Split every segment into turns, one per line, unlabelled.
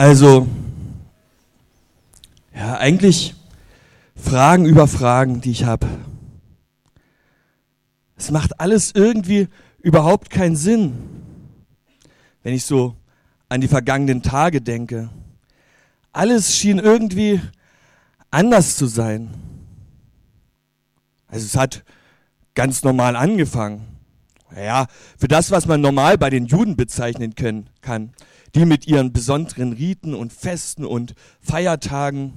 Also, ja, eigentlich Fragen über Fragen, die ich habe. Es macht alles irgendwie überhaupt keinen Sinn, wenn ich so an die vergangenen Tage denke. Alles schien irgendwie anders zu sein. Also es hat ganz normal angefangen. Naja, für das, was man normal bei den Juden bezeichnen können, kann. Die mit ihren besonderen Riten und Festen und Feiertagen.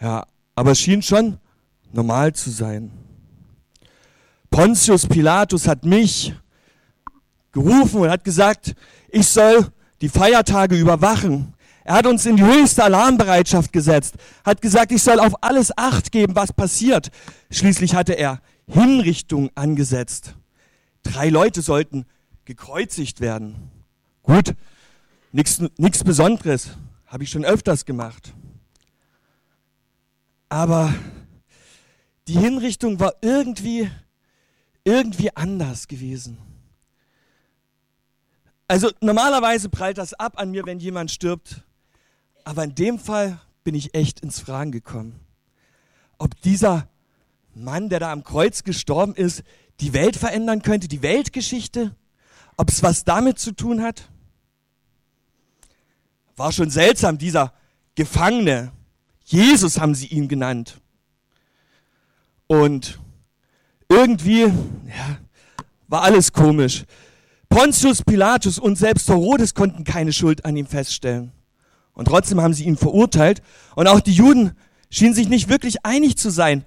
Ja, aber es schien schon normal zu sein. Pontius Pilatus hat mich gerufen und hat gesagt, ich soll die Feiertage überwachen. Er hat uns in die höchste Alarmbereitschaft gesetzt, hat gesagt, ich soll auf alles Acht geben, was passiert. Schließlich hatte er Hinrichtung angesetzt. Drei Leute sollten gekreuzigt werden. Gut, nichts Besonderes, habe ich schon öfters gemacht. Aber die Hinrichtung war irgendwie, irgendwie anders gewesen. Also normalerweise prallt das ab an mir, wenn jemand stirbt. Aber in dem Fall bin ich echt ins Fragen gekommen. Ob dieser Mann, der da am Kreuz gestorben ist, die Welt verändern könnte, die Weltgeschichte, ob es was damit zu tun hat. War schon seltsam, dieser Gefangene. Jesus haben sie ihn genannt. Und irgendwie ja, war alles komisch. Pontius Pilatus und selbst Herodes konnten keine Schuld an ihm feststellen. Und trotzdem haben sie ihn verurteilt. Und auch die Juden schienen sich nicht wirklich einig zu sein,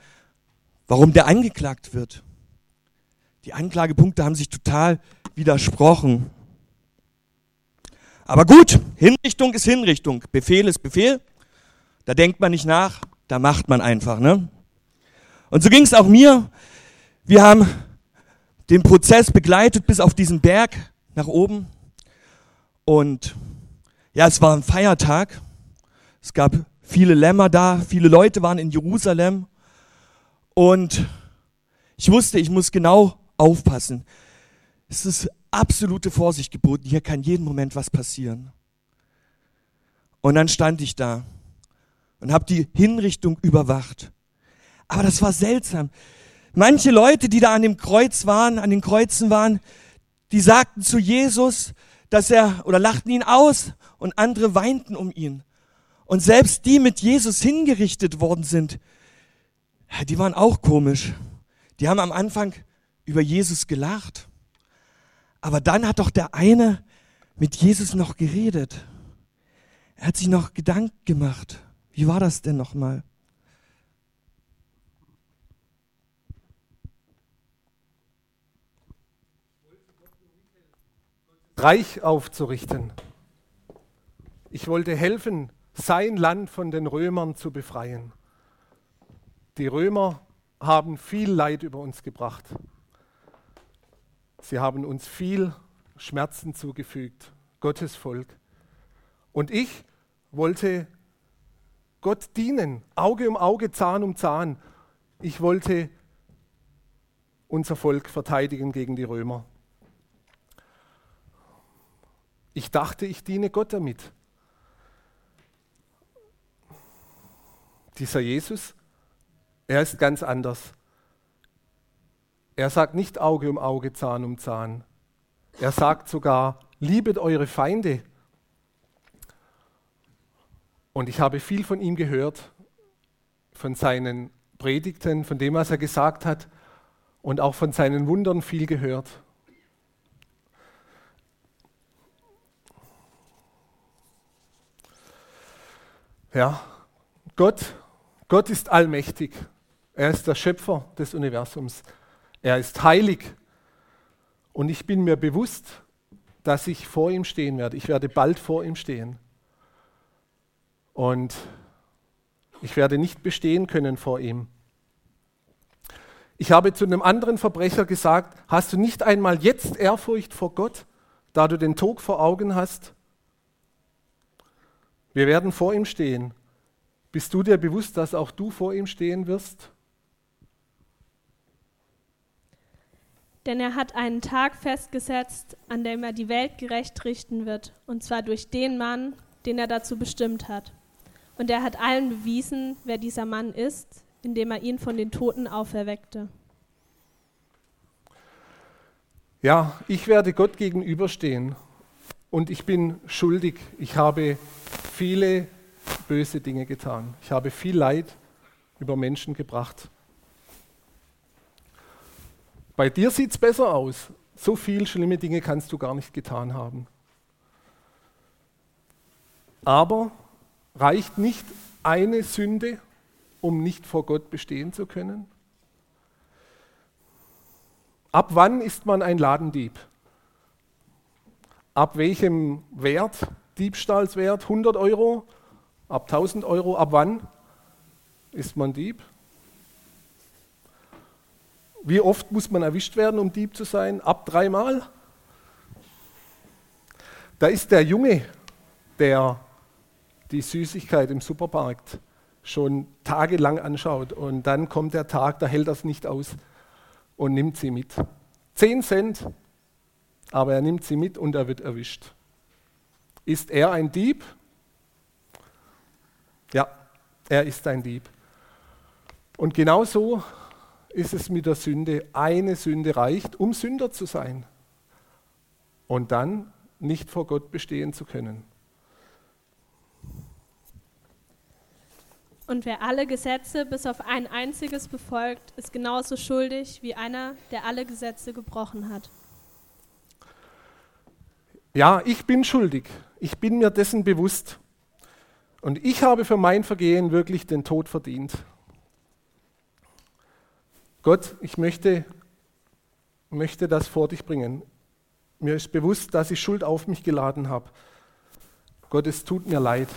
warum der angeklagt wird. Die Anklagepunkte haben sich total widersprochen. Aber gut, Hinrichtung ist Hinrichtung. Befehl ist Befehl. Da denkt man nicht nach, da macht man einfach. Ne? Und so ging es auch mir. Wir haben den Prozess begleitet bis auf diesen Berg nach oben. Und ja, es war ein Feiertag. Es gab viele Lämmer da, viele Leute waren in Jerusalem. Und ich wusste, ich muss genau aufpassen. Es ist absolute Vorsicht geboten. Hier kann jeden Moment was passieren. Und dann stand ich da und habe die Hinrichtung überwacht. Aber das war seltsam. Manche Leute, die da an dem Kreuz waren, an den Kreuzen waren, die sagten zu Jesus, dass er oder lachten ihn aus und andere weinten um ihn. Und selbst die mit Jesus hingerichtet worden sind, die waren auch komisch. Die haben am Anfang über Jesus gelacht. Aber dann hat doch der eine mit Jesus noch geredet. Er hat sich noch Gedanken gemacht. Wie war das denn nochmal?
Reich aufzurichten. Ich wollte helfen, sein Land von den Römern zu befreien. Die Römer haben viel Leid über uns gebracht. Sie haben uns viel Schmerzen zugefügt, Gottes Volk. Und ich wollte Gott dienen, Auge um Auge, Zahn um Zahn. Ich wollte unser Volk verteidigen gegen die Römer. Ich dachte, ich diene Gott damit. Dieser Jesus, er ist ganz anders. Er sagt nicht Auge um Auge, Zahn um Zahn. Er sagt sogar, liebet eure Feinde. Und ich habe viel von ihm gehört, von seinen Predigten, von dem, was er gesagt hat und auch von seinen Wundern viel gehört. Ja, Gott, Gott ist allmächtig. Er ist der Schöpfer des Universums. Er ist heilig. Und ich bin mir bewusst, dass ich vor ihm stehen werde. Ich werde bald vor ihm stehen. Und ich werde nicht bestehen können vor ihm. Ich habe zu einem anderen Verbrecher gesagt, hast du nicht einmal jetzt Ehrfurcht vor Gott, da du den Tod vor Augen hast? Wir werden vor ihm stehen. Bist du dir bewusst, dass auch du vor ihm stehen wirst?
Denn er hat einen Tag festgesetzt, an dem er die Welt gerecht richten wird, und zwar durch den Mann, den er dazu bestimmt hat. Und er hat allen bewiesen, wer dieser Mann ist, indem er ihn von den Toten auferweckte.
Ja, ich werde Gott gegenüberstehen und ich bin schuldig. Ich habe viele böse Dinge getan. Ich habe viel Leid über Menschen gebracht. Bei dir sieht es besser aus. So viel schlimme Dinge kannst du gar nicht getan haben. Aber reicht nicht eine Sünde, um nicht vor Gott bestehen zu können? Ab wann ist man ein Ladendieb? Ab welchem Wert? Diebstahlswert 100 Euro? Ab 1000 Euro? Ab wann ist man Dieb? Wie oft muss man erwischt werden, um Dieb zu sein? Ab dreimal? Da ist der Junge, der die Süßigkeit im Supermarkt schon tagelang anschaut und dann kommt der Tag, da hält es nicht aus und nimmt sie mit. Zehn Cent, aber er nimmt sie mit und er wird erwischt. Ist er ein Dieb? Ja, er ist ein Dieb. Und genauso ist es mit der Sünde. Eine Sünde reicht, um Sünder zu sein und dann nicht vor Gott bestehen zu können.
Und wer alle Gesetze bis auf ein einziges befolgt, ist genauso schuldig wie einer, der alle Gesetze gebrochen hat.
Ja, ich bin schuldig. Ich bin mir dessen bewusst. Und ich habe für mein Vergehen wirklich den Tod verdient. Gott, ich möchte, möchte das vor dich bringen. Mir ist bewusst, dass ich Schuld auf mich geladen habe. Gott, es tut mir leid.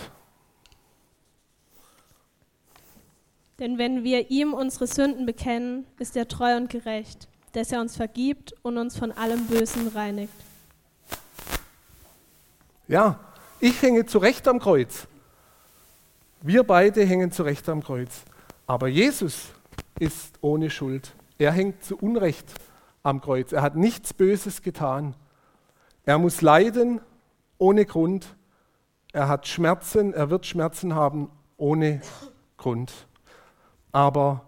Denn wenn wir ihm unsere Sünden bekennen, ist er treu und gerecht, dass er uns vergibt und uns von allem Bösen reinigt.
Ja, ich hänge zurecht am Kreuz. Wir beide hängen zurecht am Kreuz. Aber Jesus ist ohne Schuld. Er hängt zu Unrecht am Kreuz. Er hat nichts Böses getan. Er muss leiden ohne Grund. Er hat Schmerzen, er wird Schmerzen haben ohne Grund. Aber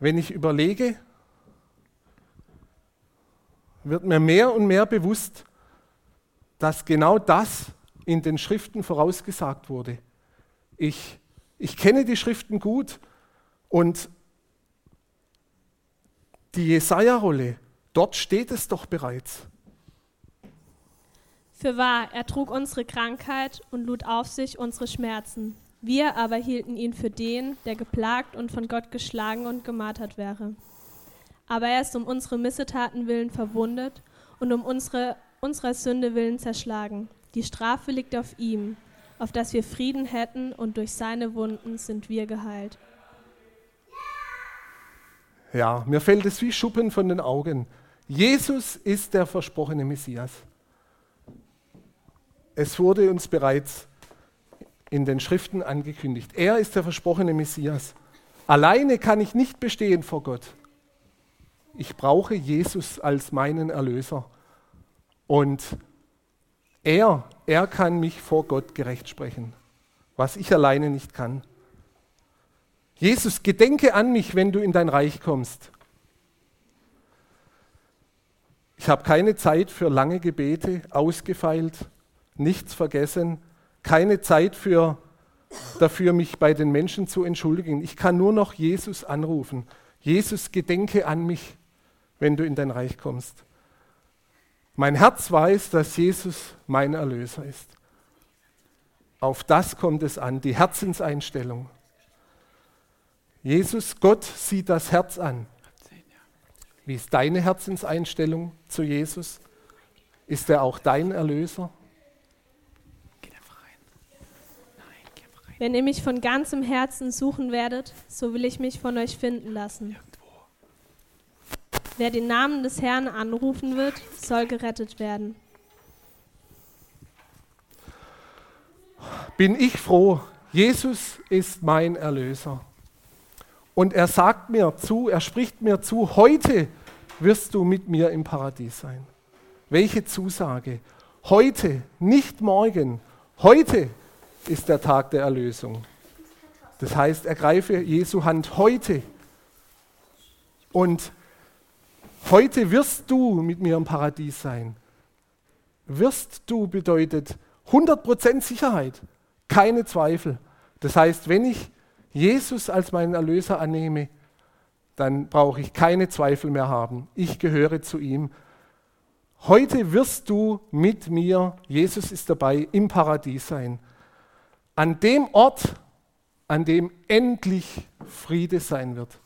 wenn ich überlege, wird mir mehr und mehr bewusst, dass genau das in den Schriften vorausgesagt wurde. Ich, ich kenne die Schriften gut und die Jesaja-Rolle, dort steht es doch bereits.
Für wahr, er trug unsere Krankheit und lud auf sich unsere Schmerzen. Wir aber hielten ihn für den, der geplagt und von Gott geschlagen und gemartert wäre. Aber er ist um unsere Missetaten willen verwundet und um unsere, unserer Sünde willen zerschlagen. Die Strafe liegt auf ihm, auf dass wir Frieden hätten, und durch seine Wunden sind wir geheilt.
Ja, mir fällt es wie Schuppen von den Augen. Jesus ist der versprochene Messias. Es wurde uns bereits in den Schriften angekündigt. Er ist der versprochene Messias. Alleine kann ich nicht bestehen vor Gott. Ich brauche Jesus als meinen Erlöser. Und er, er kann mich vor Gott gerecht sprechen, was ich alleine nicht kann. Jesus, gedenke an mich, wenn du in dein Reich kommst. Ich habe keine Zeit für lange Gebete, ausgefeilt, nichts vergessen keine Zeit für, dafür, mich bei den Menschen zu entschuldigen. Ich kann nur noch Jesus anrufen. Jesus, gedenke an mich, wenn du in dein Reich kommst. Mein Herz weiß, dass Jesus mein Erlöser ist. Auf das kommt es an, die Herzenseinstellung. Jesus, Gott sieht das Herz an. Wie ist deine Herzenseinstellung zu Jesus? Ist er auch dein Erlöser?
Wenn ihr mich von ganzem Herzen suchen werdet, so will ich mich von euch finden lassen. Wer den Namen des Herrn anrufen wird, soll gerettet werden.
Bin ich froh, Jesus ist mein Erlöser. Und er sagt mir zu, er spricht mir zu, heute wirst du mit mir im Paradies sein. Welche Zusage? Heute, nicht morgen, Heute ist der Tag der Erlösung. Das heißt, ergreife Jesu Hand heute. Und heute wirst du mit mir im Paradies sein. Wirst du bedeutet 100% Sicherheit, keine Zweifel. Das heißt, wenn ich Jesus als meinen Erlöser annehme, dann brauche ich keine Zweifel mehr haben. Ich gehöre zu ihm. Heute wirst du mit mir, Jesus ist dabei, im Paradies sein. An dem Ort, an dem endlich Friede sein wird,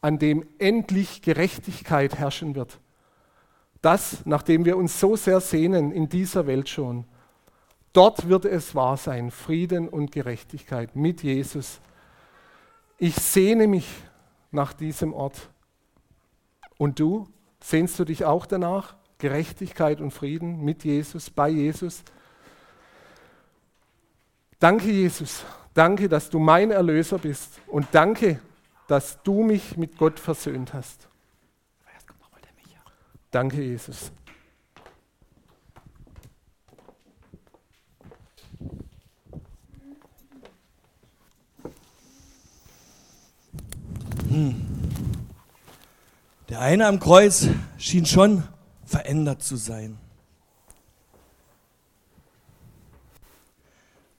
an dem endlich Gerechtigkeit herrschen wird. Das, nachdem wir uns so sehr sehnen in dieser Welt schon. Dort wird es wahr sein, Frieden und Gerechtigkeit mit Jesus. Ich sehne mich nach diesem Ort. Und du, sehnst du dich auch danach? Gerechtigkeit und Frieden mit Jesus, bei Jesus? Danke, Jesus. Danke, dass du mein Erlöser bist. Und danke, dass du mich mit Gott versöhnt hast. Danke, Jesus.
Der eine am Kreuz schien schon verändert zu sein.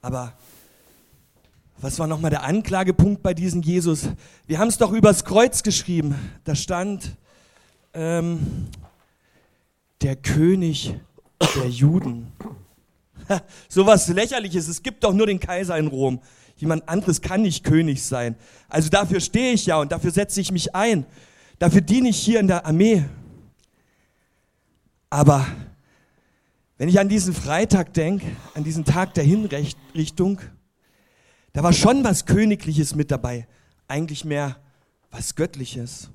Aber was war nochmal der Anklagepunkt bei diesem Jesus? Wir haben es doch übers Kreuz geschrieben. Da stand ähm, der König der Juden. so was Lächerliches. Es gibt doch nur den Kaiser in Rom. Jemand anderes kann nicht König sein. Also dafür stehe ich ja und dafür setze ich mich ein. Dafür diene ich hier in der Armee. Aber wenn ich an diesen Freitag denke, an diesen Tag der Hinrichtung, da war schon was Königliches mit dabei. Eigentlich mehr was Göttliches.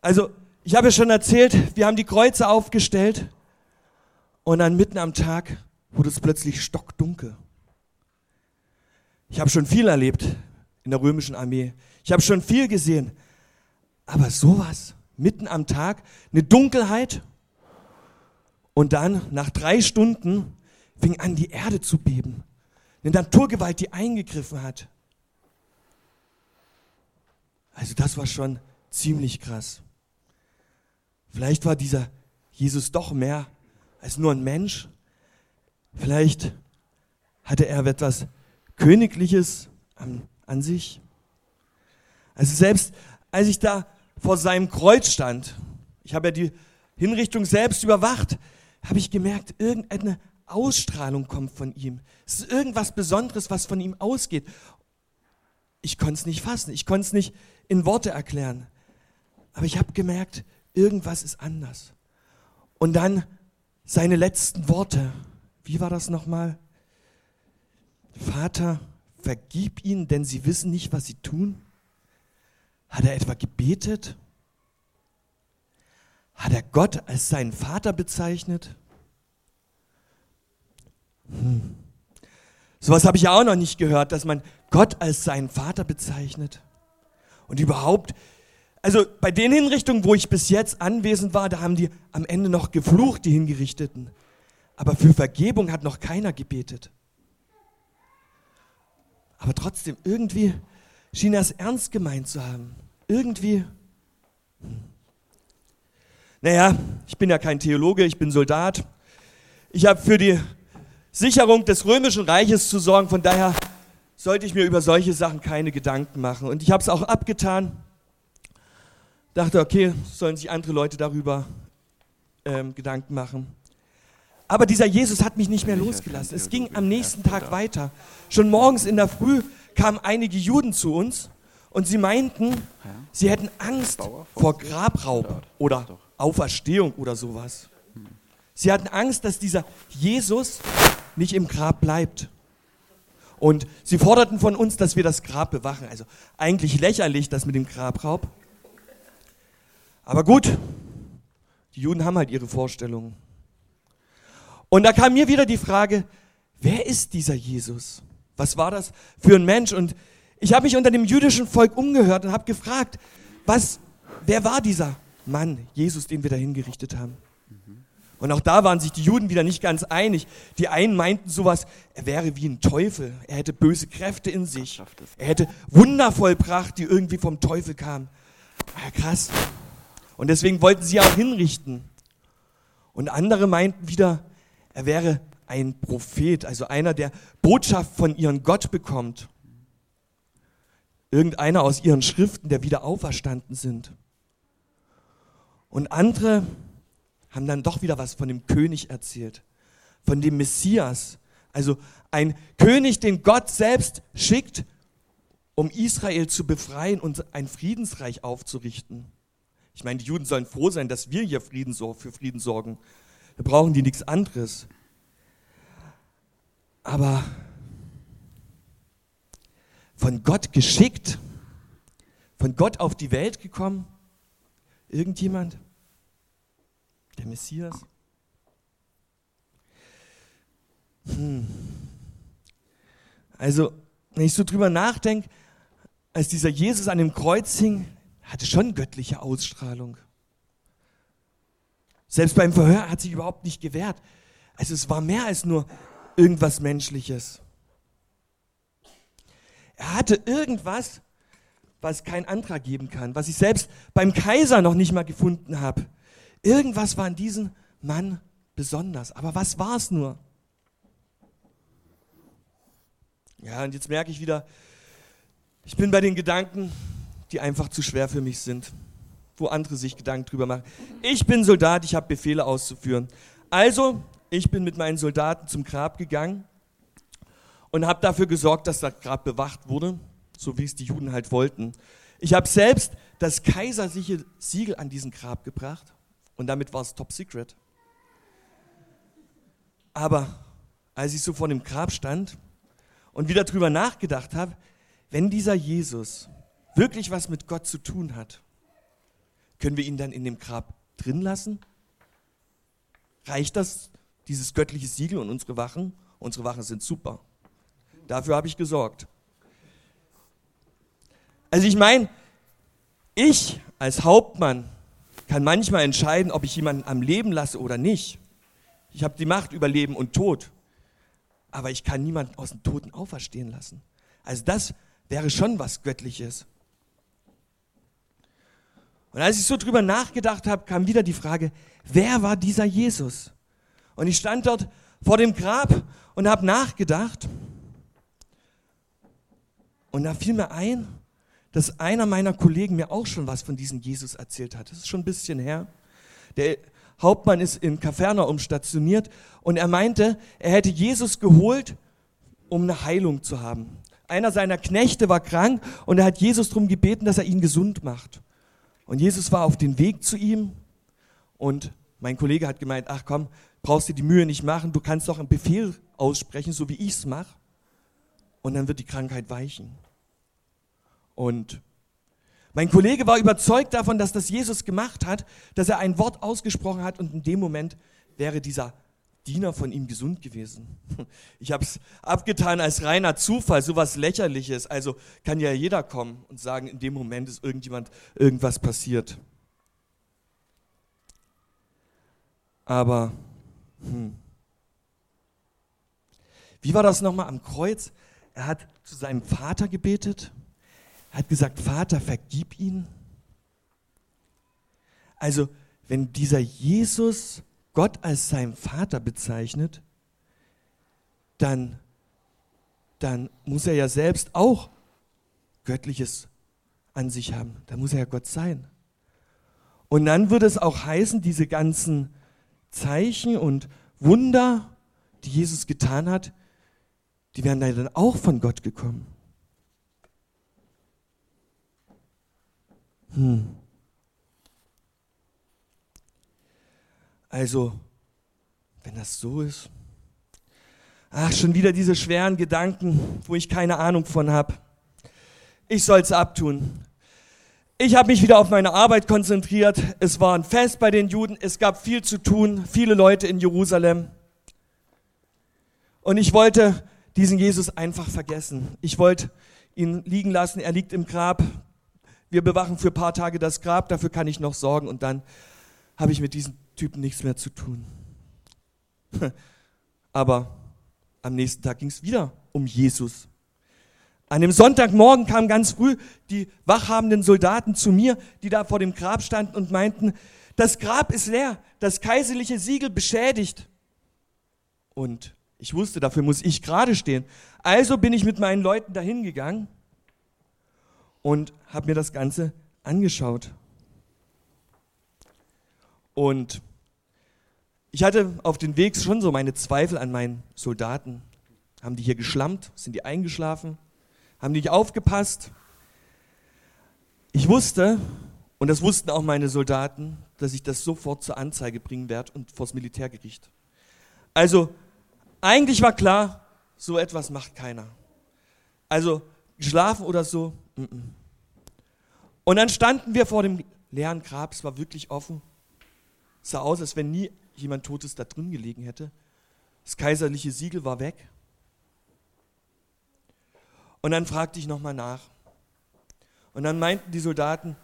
Also, ich habe ja schon erzählt, wir haben die Kreuze aufgestellt und dann mitten am Tag wurde es plötzlich stockdunkel. Ich habe schon viel erlebt in der römischen Armee. Ich habe schon viel gesehen. Aber sowas, mitten am Tag, eine Dunkelheit. Und dann, nach drei Stunden, fing an, die Erde zu beben. Eine Naturgewalt, die eingegriffen hat. Also das war schon ziemlich krass. Vielleicht war dieser Jesus doch mehr als nur ein Mensch. Vielleicht hatte er etwas Königliches an, an sich. Also selbst als ich da vor seinem Kreuz stand, ich habe ja die Hinrichtung selbst überwacht, habe ich gemerkt, irgendeine Ausstrahlung kommt von ihm. Es ist irgendwas Besonderes, was von ihm ausgeht. Ich konnte es nicht fassen, ich konnte es nicht in Worte erklären. Aber ich habe gemerkt, irgendwas ist anders. Und dann seine letzten Worte. Wie war das nochmal? Vater, vergib ihnen, denn sie wissen nicht, was sie tun? Hat er etwa gebetet? Hat er Gott als seinen Vater bezeichnet? Hm. Sowas habe ich ja auch noch nicht gehört, dass man Gott als seinen Vater bezeichnet. Und überhaupt, also bei den Hinrichtungen, wo ich bis jetzt anwesend war, da haben die am Ende noch geflucht, die Hingerichteten. Aber für Vergebung hat noch keiner gebetet. Aber trotzdem, irgendwie schien er es ernst gemeint zu haben. Irgendwie. Hm. Naja, ich bin ja kein Theologe, ich bin Soldat. Ich habe für die Sicherung des römischen Reiches zu sorgen, von daher sollte ich mir über solche Sachen keine Gedanken machen. Und ich habe es auch abgetan. Dachte, okay, sollen sich andere Leute darüber ähm, Gedanken machen. Aber dieser Jesus hat mich nicht mehr losgelassen. Es ging am nächsten Tag weiter. Schon morgens in der Früh kamen einige Juden zu uns und sie meinten, sie hätten Angst vor Grabraub oder Auferstehung oder sowas. Sie hatten Angst, dass dieser Jesus nicht im Grab bleibt. Und sie forderten von uns, dass wir das Grab bewachen. Also eigentlich lächerlich, das mit dem Grabraub. Aber gut, die Juden haben halt ihre Vorstellungen. Und da kam mir wieder die Frage, wer ist dieser Jesus? Was war das für ein Mensch? Und ich habe mich unter dem jüdischen Volk umgehört und habe gefragt, was, wer war dieser Mann, Jesus, den wir da hingerichtet haben? Und auch da waren sich die Juden wieder nicht ganz einig. Die einen meinten sowas, er wäre wie ein Teufel, er hätte böse Kräfte in sich, er hätte Wunder vollbracht, die irgendwie vom Teufel kamen. Ja, krass. Und deswegen wollten sie auch hinrichten. Und andere meinten wieder, er wäre ein Prophet, also einer, der Botschaft von ihrem Gott bekommt. Irgendeiner aus ihren Schriften, der wieder auferstanden sind. Und andere haben dann doch wieder was von dem König erzählt, von dem Messias. Also ein König, den Gott selbst schickt, um Israel zu befreien und ein Friedensreich aufzurichten. Ich meine, die Juden sollen froh sein, dass wir hier Frieden, für Frieden sorgen. Da brauchen die nichts anderes. Aber von Gott geschickt, von Gott auf die Welt gekommen, irgendjemand? Der Messias? Hm. Also, wenn ich so drüber nachdenke, als dieser Jesus an dem Kreuz hing, hatte schon göttliche Ausstrahlung. Selbst beim Verhör hat sich überhaupt nicht gewehrt. Also es war mehr als nur irgendwas Menschliches. Er hatte irgendwas, was kein Antrag geben kann, was ich selbst beim Kaiser noch nicht mal gefunden habe. Irgendwas war an diesem Mann besonders. Aber was war es nur? Ja, und jetzt merke ich wieder, ich bin bei den Gedanken, die einfach zu schwer für mich sind, wo andere sich Gedanken drüber machen. Ich bin Soldat, ich habe Befehle auszuführen. Also, ich bin mit meinen Soldaten zum Grab gegangen und habe dafür gesorgt, dass das Grab bewacht wurde, so wie es die Juden halt wollten. Ich habe selbst das kaiserliche Siegel an diesen Grab gebracht und damit war es top secret. Aber als ich so vor dem Grab stand und wieder drüber nachgedacht habe, wenn dieser Jesus wirklich was mit Gott zu tun hat, können wir ihn dann in dem Grab drin lassen? Reicht das, dieses göttliche Siegel und unsere Wachen? Unsere Wachen sind super. Dafür habe ich gesorgt. Also ich meine, ich als Hauptmann kann manchmal entscheiden, ob ich jemanden am Leben lasse oder nicht. Ich habe die Macht über Leben und Tod. Aber ich kann niemanden aus dem Toten auferstehen lassen. Also das wäre schon was Göttliches. Und als ich so drüber nachgedacht habe, kam wieder die Frage, wer war dieser Jesus? Und ich stand dort vor dem Grab und habe nachgedacht. Und da fiel mir ein, dass einer meiner Kollegen mir auch schon was von diesem Jesus erzählt hat. Das ist schon ein bisschen her. Der Hauptmann ist in Kapernaum stationiert und er meinte, er hätte Jesus geholt, um eine Heilung zu haben. Einer seiner Knechte war krank und er hat Jesus darum gebeten, dass er ihn gesund macht. Und Jesus war auf dem Weg zu ihm und mein Kollege hat gemeint, ach komm, brauchst dir die Mühe nicht machen, du kannst doch einen Befehl aussprechen, so wie ich es mache. Und dann wird die Krankheit weichen. Und mein Kollege war überzeugt davon, dass das Jesus gemacht hat, dass er ein Wort ausgesprochen hat und in dem Moment wäre dieser Diener von ihm gesund gewesen. Ich habe es abgetan als reiner Zufall, sowas lächerliches. Also kann ja jeder kommen und sagen, in dem Moment ist irgendjemand irgendwas passiert. Aber hm. wie war das nochmal am Kreuz? Er hat zu seinem Vater gebetet hat gesagt, Vater, vergib ihn. Also, wenn dieser Jesus Gott als sein Vater bezeichnet, dann, dann muss er ja selbst auch Göttliches an sich haben. Da muss er ja Gott sein. Und dann würde es auch heißen, diese ganzen Zeichen und Wunder, die Jesus getan hat, die wären dann auch von Gott gekommen. Hm. Also, wenn das so ist, ach, schon wieder diese schweren Gedanken, wo ich keine Ahnung von habe. Ich soll es abtun. Ich habe mich wieder auf meine Arbeit konzentriert. Es war ein Fest bei den Juden. Es gab viel zu tun, viele Leute in Jerusalem. Und ich wollte diesen Jesus einfach vergessen. Ich wollte ihn liegen lassen. Er liegt im Grab wir bewachen für ein paar Tage das Grab, dafür kann ich noch sorgen und dann habe ich mit diesen Typen nichts mehr zu tun. Aber am nächsten Tag ging es wieder um Jesus. An dem Sonntagmorgen kamen ganz früh die wachhabenden Soldaten zu mir, die da vor dem Grab standen und meinten, das Grab ist leer, das kaiserliche Siegel beschädigt. Und ich wusste, dafür muss ich gerade stehen. Also bin ich mit meinen Leuten dahin gegangen und habe mir das Ganze angeschaut. Und ich hatte auf den Weg schon so meine Zweifel an meinen Soldaten. Haben die hier geschlammt? Sind die eingeschlafen? Haben die nicht aufgepasst? Ich wusste, und das wussten auch meine Soldaten, dass ich das sofort zur Anzeige bringen werde und vors Militärgericht. Also, eigentlich war klar, so etwas macht keiner. Also, geschlafen oder so. Und dann standen wir vor dem leeren Grab, es war wirklich offen. Sah aus, als wenn nie jemand Totes da drin gelegen hätte. Das kaiserliche Siegel war weg. Und dann fragte ich nochmal nach. Und dann meinten die Soldaten,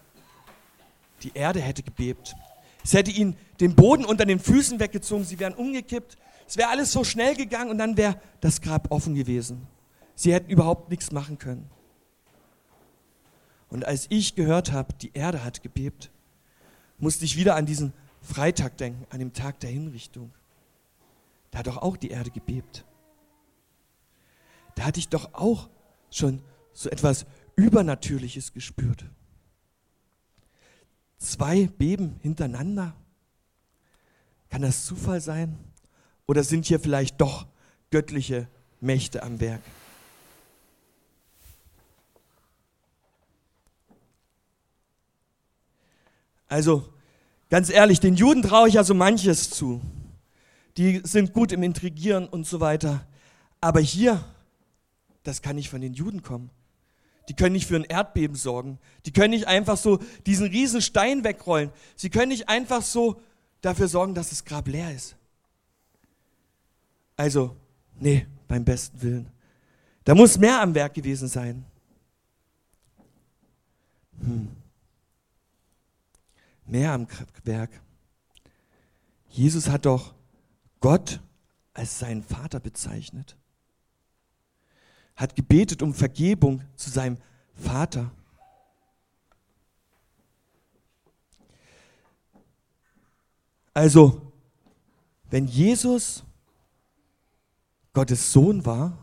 die Erde hätte gebebt. Es hätte ihnen den Boden unter den Füßen weggezogen, sie wären umgekippt. Es wäre alles so schnell gegangen und dann wäre das Grab offen gewesen. Sie hätten überhaupt nichts machen können. Und als ich gehört habe, die Erde hat gebebt, musste ich wieder an diesen Freitag denken, an dem Tag der Hinrichtung. Da hat doch auch die Erde gebebt. Da hatte ich doch auch schon so etwas Übernatürliches gespürt. Zwei Beben hintereinander. Kann das Zufall sein? Oder sind hier vielleicht doch göttliche Mächte am Werk? Also, ganz ehrlich, den Juden traue ich ja so manches zu. Die sind gut im Intrigieren und so weiter. Aber hier, das kann nicht von den Juden kommen. Die können nicht für ein Erdbeben sorgen. Die können nicht einfach so diesen riesen Stein wegrollen. Sie können nicht einfach so dafür sorgen, dass das Grab leer ist. Also, nee, beim besten Willen. Da muss mehr am Werk gewesen sein. Hm. Mehr am Werk. Jesus hat doch Gott als seinen Vater bezeichnet hat gebetet um Vergebung zu seinem Vater. Also, wenn Jesus Gottes Sohn war,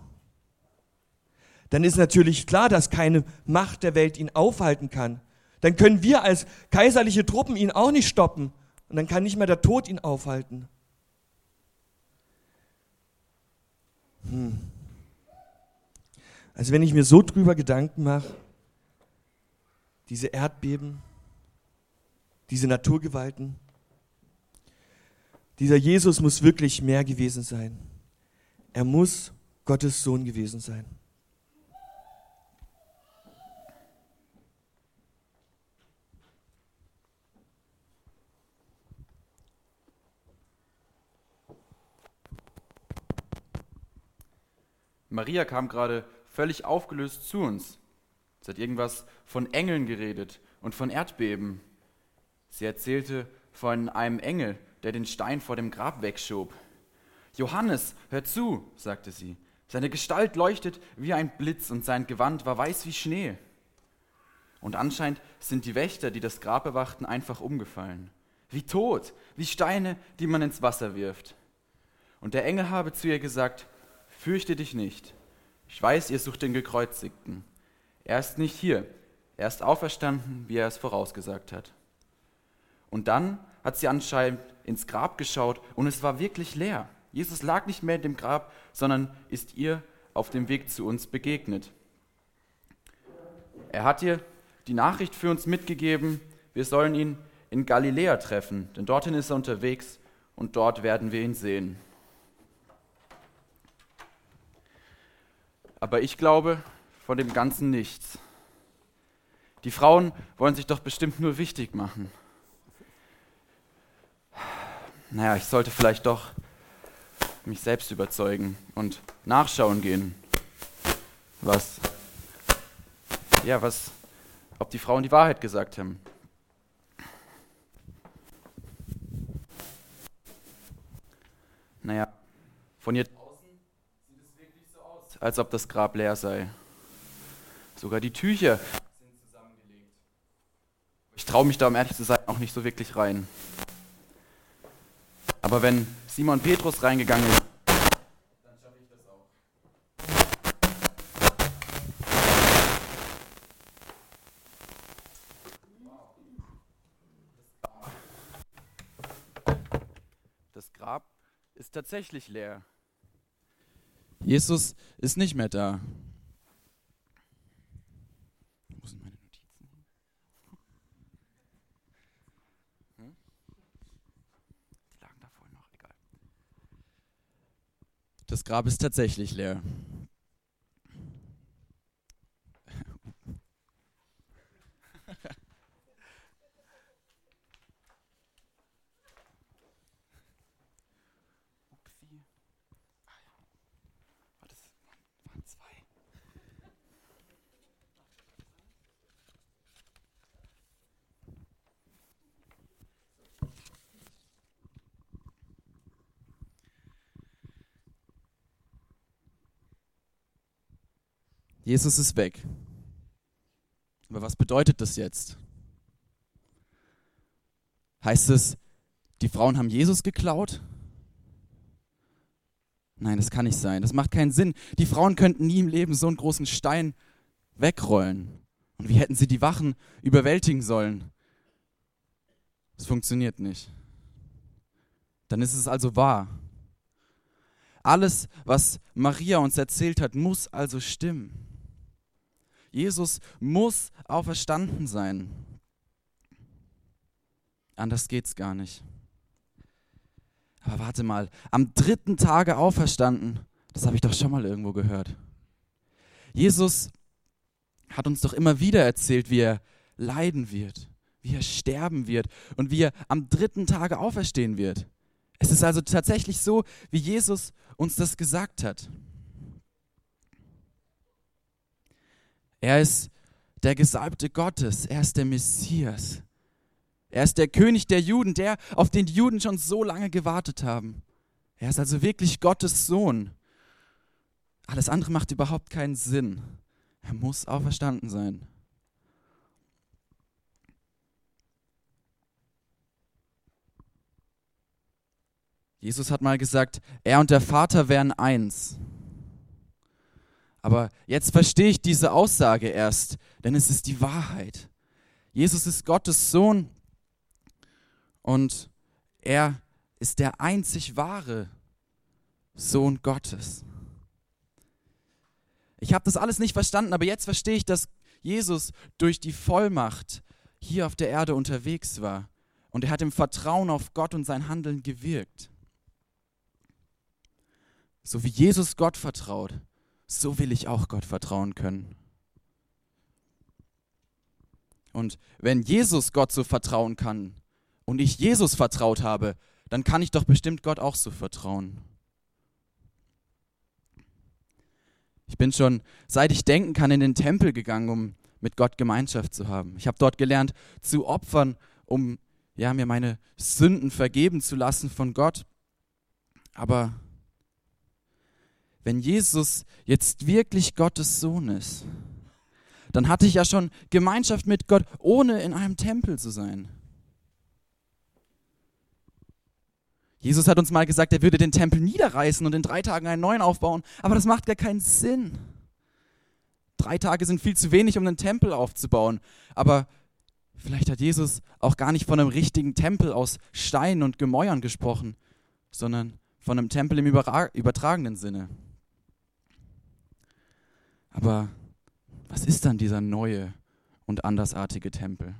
dann ist natürlich klar, dass keine Macht der Welt ihn aufhalten kann. Dann können wir als kaiserliche Truppen ihn auch nicht stoppen. Und dann kann nicht mehr der Tod ihn aufhalten. Hm. Also wenn ich mir so drüber Gedanken mache, diese Erdbeben, diese Naturgewalten, dieser Jesus muss wirklich mehr gewesen sein. Er muss Gottes Sohn gewesen sein.
Maria kam gerade völlig aufgelöst zu uns. Sie hat irgendwas von Engeln geredet und von Erdbeben. Sie erzählte von einem Engel, der den Stein vor dem Grab wegschob. Johannes, hör zu, sagte sie. Seine Gestalt leuchtet wie ein Blitz und sein Gewand war weiß wie Schnee. Und anscheinend sind die Wächter, die das Grab bewachten, einfach umgefallen. Wie tot, wie Steine, die man ins Wasser wirft. Und der Engel habe zu ihr gesagt, fürchte dich nicht. Ich weiß, ihr sucht den Gekreuzigten. Er ist nicht hier. Er ist auferstanden, wie er es vorausgesagt hat. Und dann hat sie anscheinend ins Grab geschaut und es war wirklich leer. Jesus lag nicht mehr in dem Grab, sondern ist ihr auf dem Weg zu uns begegnet. Er hat ihr die Nachricht für uns mitgegeben, wir sollen ihn in Galiläa treffen, denn dorthin ist er unterwegs und dort werden wir ihn sehen. Aber ich glaube von dem Ganzen nichts. Die Frauen wollen sich doch bestimmt nur wichtig machen. Naja, ich sollte vielleicht doch mich selbst überzeugen und nachschauen gehen, was, ja, was, ob die Frauen die Wahrheit gesagt haben.
Naja, von hier draußen sieht es wirklich so aus, als ob das Grab leer sei. Sogar die Tücher sind zusammengelegt. Ich traue mich da, um ehrlich zu sein, auch nicht so wirklich rein. Aber wenn Simon Petrus reingegangen ist, dann schaffe ich das auch. Das Grab ist tatsächlich leer.
Jesus ist nicht mehr da. Das Grab ist tatsächlich leer. Jesus ist weg. Aber was bedeutet das jetzt? Heißt es, die Frauen haben Jesus geklaut? Nein, das kann nicht sein. Das macht keinen Sinn. Die Frauen könnten nie im Leben so einen großen Stein wegrollen. Und wie hätten sie die Wachen überwältigen sollen? Das funktioniert nicht. Dann ist es also wahr. Alles, was Maria uns erzählt hat, muss also stimmen. Jesus muss auferstanden sein. Anders geht's gar nicht. Aber warte mal, am dritten Tage auferstanden, das habe ich doch schon mal irgendwo gehört. Jesus hat uns doch immer wieder erzählt, wie er leiden wird, wie er sterben wird und wie er am dritten Tage auferstehen wird. Es ist also tatsächlich so, wie Jesus uns das gesagt hat. Er ist der Gesalbte Gottes, er ist der Messias. Er ist der König der Juden, der, auf den die Juden schon so lange gewartet haben. Er ist also wirklich Gottes Sohn. Alles andere macht überhaupt keinen Sinn. Er muss auferstanden sein. Jesus hat mal gesagt, er und der Vater wären eins. Aber jetzt verstehe ich diese Aussage erst, denn es ist die Wahrheit. Jesus ist Gottes Sohn und er ist der einzig wahre Sohn Gottes. Ich habe das alles nicht verstanden, aber jetzt verstehe ich, dass Jesus durch die Vollmacht hier auf der Erde unterwegs war und er hat im Vertrauen auf Gott und sein Handeln gewirkt. So wie Jesus Gott vertraut, so will ich auch Gott vertrauen können. Und wenn Jesus Gott so vertrauen kann und ich Jesus vertraut habe, dann kann ich doch bestimmt Gott auch so vertrauen. Ich bin schon, seit ich denken kann, in den Tempel gegangen, um mit Gott Gemeinschaft zu haben. Ich habe dort gelernt zu opfern, um ja, mir meine Sünden vergeben zu lassen von Gott. Aber wenn Jesus jetzt wirklich Gottes Sohn ist, dann hatte ich ja schon Gemeinschaft mit Gott, ohne in einem Tempel zu sein. Jesus hat uns mal gesagt, er würde den Tempel niederreißen und in drei Tagen einen neuen aufbauen, aber das macht gar keinen Sinn. Drei Tage sind viel zu wenig, um einen Tempel aufzubauen, aber vielleicht hat Jesus auch gar nicht von einem richtigen Tempel aus Steinen und Gemäuern gesprochen, sondern von einem Tempel im übertragenen Sinne. Aber was ist dann dieser neue und andersartige Tempel?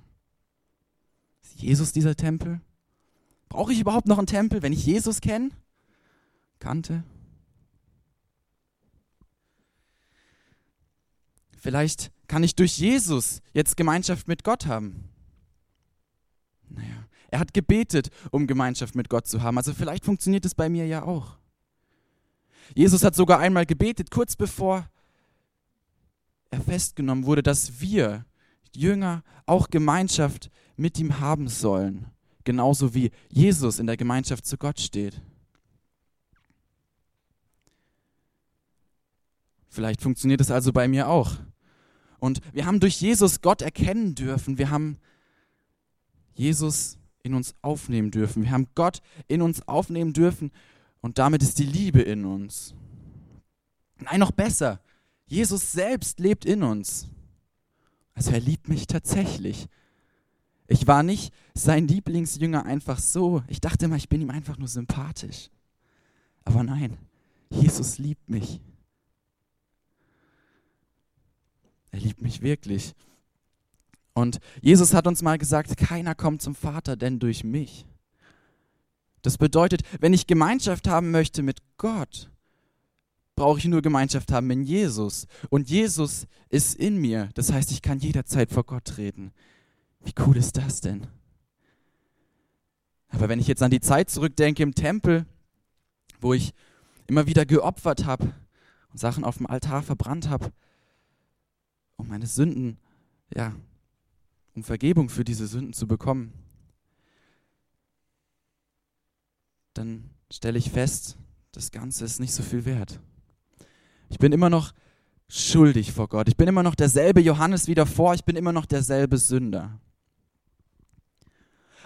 Ist Jesus dieser Tempel? Brauche ich überhaupt noch einen Tempel, wenn ich Jesus kenne? Kannte? Vielleicht kann ich durch Jesus jetzt Gemeinschaft mit Gott haben. Naja, er hat gebetet, um Gemeinschaft mit Gott zu haben. Also vielleicht funktioniert es bei mir ja auch. Jesus hat sogar einmal gebetet, kurz bevor er festgenommen wurde, dass wir, Jünger, auch Gemeinschaft mit ihm haben sollen. Genauso wie Jesus in der Gemeinschaft zu Gott steht. Vielleicht funktioniert es also bei mir auch. Und wir haben durch Jesus Gott erkennen dürfen. Wir haben Jesus in uns aufnehmen dürfen. Wir haben Gott in uns aufnehmen dürfen. Und damit ist die Liebe in uns. Nein, noch besser. Jesus selbst lebt in uns. Also er liebt mich tatsächlich. Ich war nicht sein Lieblingsjünger einfach so. Ich dachte immer, ich bin ihm einfach nur sympathisch. Aber nein, Jesus liebt mich. Er liebt mich wirklich. Und Jesus hat uns mal gesagt, keiner kommt zum Vater, denn durch mich. Das bedeutet, wenn ich Gemeinschaft haben möchte mit Gott, brauche ich nur Gemeinschaft haben mit Jesus. Und Jesus ist in mir. Das heißt, ich kann jederzeit vor Gott treten. Wie cool ist das denn? Aber wenn ich jetzt an die Zeit zurückdenke im Tempel, wo ich immer wieder geopfert habe und Sachen auf dem Altar verbrannt habe, um meine Sünden, ja, um Vergebung für diese Sünden zu bekommen, dann stelle ich fest, das Ganze ist nicht so viel wert. Ich bin immer noch schuldig vor Gott. Ich bin immer noch derselbe Johannes wie davor. Ich bin immer noch derselbe Sünder.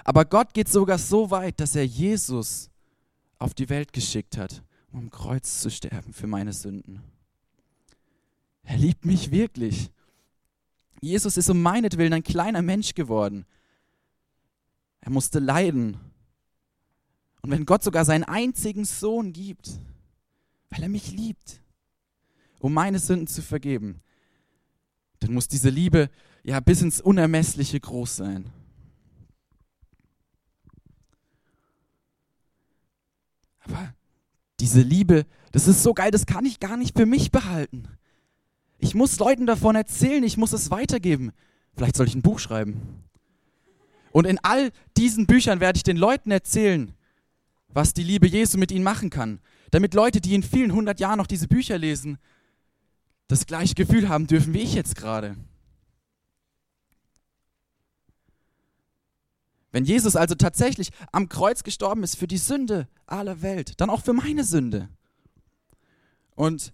Aber Gott geht sogar so weit, dass er Jesus auf die Welt geschickt hat, um am Kreuz zu sterben für meine Sünden. Er liebt mich wirklich. Jesus ist um meinetwillen ein kleiner Mensch geworden. Er musste leiden. Und wenn Gott sogar seinen einzigen Sohn gibt, weil er mich liebt, um meine Sünden zu vergeben, dann muss diese Liebe ja bis ins Unermessliche groß sein. Aber diese Liebe, das ist so geil, das kann ich gar nicht für mich behalten. Ich muss Leuten davon erzählen, ich muss es weitergeben. Vielleicht soll ich ein Buch schreiben. Und in all diesen Büchern werde ich den Leuten erzählen, was die Liebe Jesu mit ihnen machen kann. Damit Leute, die in vielen hundert Jahren noch diese Bücher lesen, das gleiche Gefühl haben dürfen wie ich jetzt gerade. Wenn Jesus also tatsächlich am Kreuz gestorben ist für die Sünde aller Welt, dann auch für meine Sünde. Und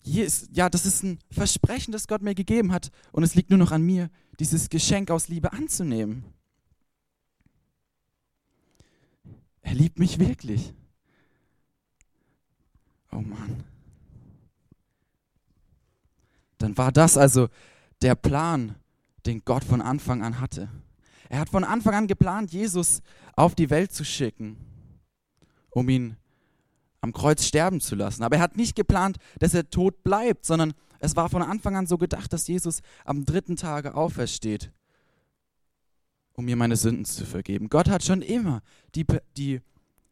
hier ist, ja, das ist ein Versprechen, das Gott mir gegeben hat. Und es liegt nur noch an mir, dieses Geschenk aus Liebe anzunehmen. Er liebt mich wirklich. Oh Mann. Dann war das also der Plan, den Gott von Anfang an hatte. Er hat von Anfang an geplant, Jesus auf die Welt zu schicken, um ihn am Kreuz sterben zu lassen. Aber er hat nicht geplant, dass er tot bleibt, sondern es war von Anfang an so gedacht, dass Jesus am dritten Tage aufersteht, um mir meine Sünden zu vergeben. Gott hat schon immer die, die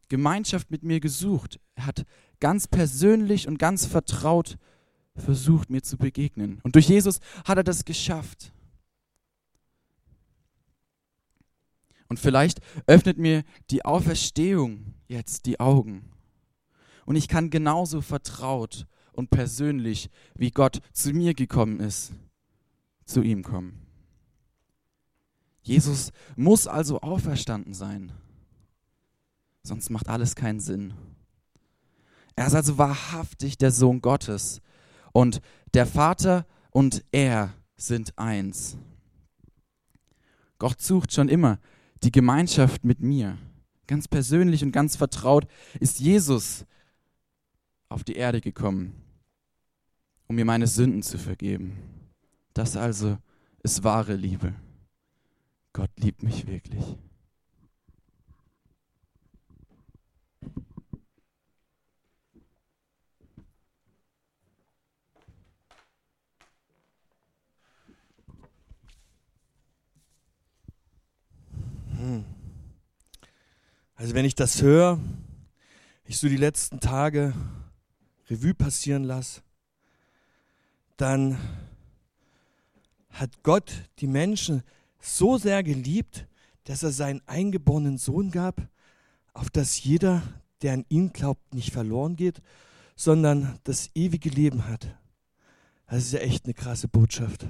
Gemeinschaft mit mir gesucht. Er hat ganz persönlich und ganz vertraut versucht, mir zu begegnen. Und durch Jesus hat er das geschafft. Und vielleicht öffnet mir die Auferstehung jetzt die Augen. Und ich kann genauso vertraut und persönlich, wie Gott zu mir gekommen ist, zu ihm kommen. Jesus muss also auferstanden sein. Sonst macht alles keinen Sinn. Er ist also wahrhaftig der Sohn Gottes. Und der Vater und er sind eins. Gott sucht schon immer die Gemeinschaft mit mir. Ganz persönlich und ganz vertraut ist Jesus auf die Erde gekommen, um mir meine Sünden zu vergeben. Das also ist wahre Liebe. Gott liebt mich wirklich.
Also wenn ich das höre, ich so die letzten Tage Revue passieren lasse, dann hat Gott die Menschen so sehr geliebt, dass er seinen eingeborenen Sohn gab, auf das jeder, der an ihn glaubt, nicht verloren geht, sondern das ewige Leben hat. Das ist ja echt eine krasse Botschaft.